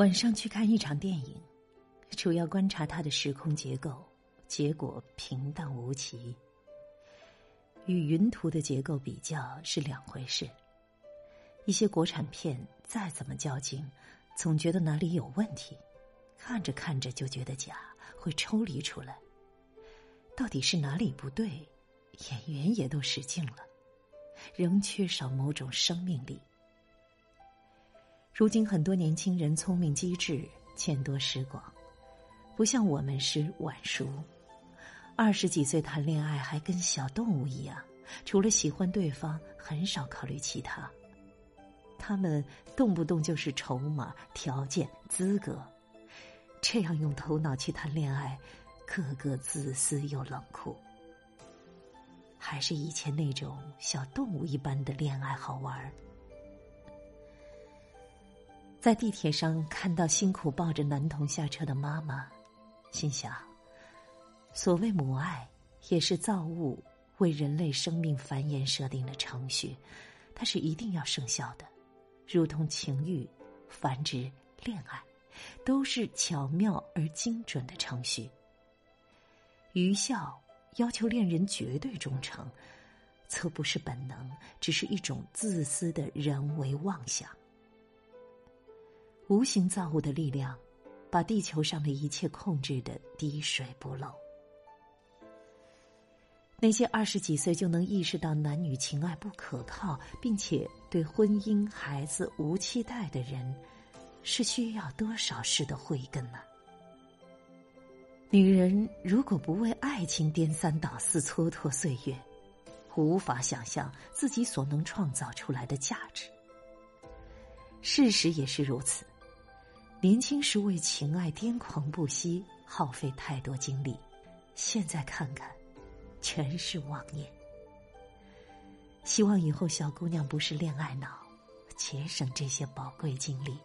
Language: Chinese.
晚上去看一场电影，主要观察它的时空结构，结果平淡无奇。与云图的结构比较是两回事。一些国产片再怎么较劲，总觉得哪里有问题，看着看着就觉得假，会抽离出来。到底是哪里不对？演员也都使劲了，仍缺少某种生命力。如今很多年轻人聪明机智，见多识广，不像我们是晚熟。二十几岁谈恋爱还跟小动物一样，除了喜欢对方，很少考虑其他。他们动不动就是筹码、条件、资格，这样用头脑去谈恋爱，个个自私又冷酷。还是以前那种小动物一般的恋爱好玩儿。在地铁上看到辛苦抱着男童下车的妈妈，心想：所谓母爱，也是造物为人类生命繁衍设定的程序，它是一定要生效的，如同情欲、繁殖、恋爱，都是巧妙而精准的程序。愚孝要求恋人绝对忠诚，则不是本能，只是一种自私的人为妄想。无形造物的力量，把地球上的一切控制的滴水不漏。那些二十几岁就能意识到男女情爱不可靠，并且对婚姻、孩子无期待的人，是需要多少世的慧根呢？女人如果不为爱情颠三倒四、蹉跎岁月，无法想象自己所能创造出来的价值。事实也是如此。年轻时为情爱癫狂不息，耗费太多精力，现在看看，全是妄念。希望以后小姑娘不是恋爱脑，节省这些宝贵精力。